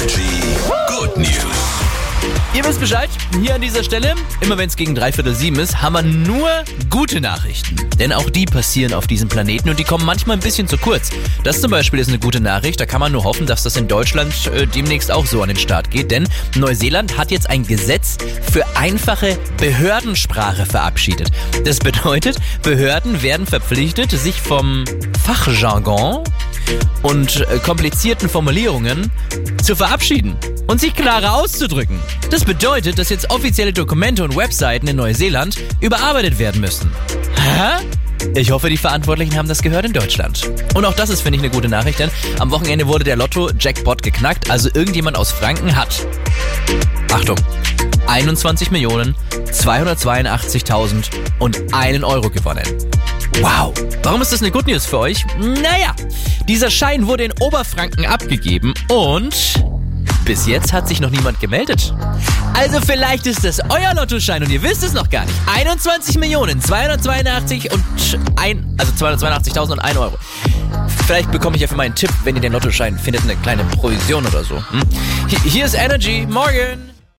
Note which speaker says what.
Speaker 1: Energy Good News.
Speaker 2: Ihr wisst Bescheid, hier an dieser Stelle, immer wenn es gegen dreiviertel sieben ist, haben wir nur gute Nachrichten. Denn auch die passieren auf diesem Planeten und die kommen manchmal ein bisschen zu kurz. Das zum Beispiel ist eine gute Nachricht, da kann man nur hoffen, dass das in Deutschland äh, demnächst auch so an den Start geht. Denn Neuseeland hat jetzt ein Gesetz für einfache Behördensprache verabschiedet. Das bedeutet, Behörden werden verpflichtet, sich vom Fachjargon und äh, komplizierten Formulierungen zu verabschieden und sich klarer auszudrücken. Das bedeutet, dass jetzt offizielle Dokumente und Webseiten in Neuseeland überarbeitet werden müssen. Hä? Ich hoffe, die Verantwortlichen haben das gehört in Deutschland. Und auch das ist, finde ich, eine gute Nachricht, denn am Wochenende wurde der Lotto-Jackpot geknackt, also irgendjemand aus Franken hat. Achtung. 21 Millionen 282.000 und einen Euro gewonnen. Wow. Warum ist das eine Good News für euch? Naja, dieser Schein wurde in Oberfranken abgegeben und bis jetzt hat sich noch niemand gemeldet. Also vielleicht ist das euer Lottoschein und ihr wisst es noch gar nicht. 21 Millionen 282 und ein, also 282.000 und 1 Euro. Vielleicht bekomme ich ja für meinen Tipp, wenn ihr den Lottoschein findet, eine kleine Provision oder so. Hm? Hier ist Energy. Morgen.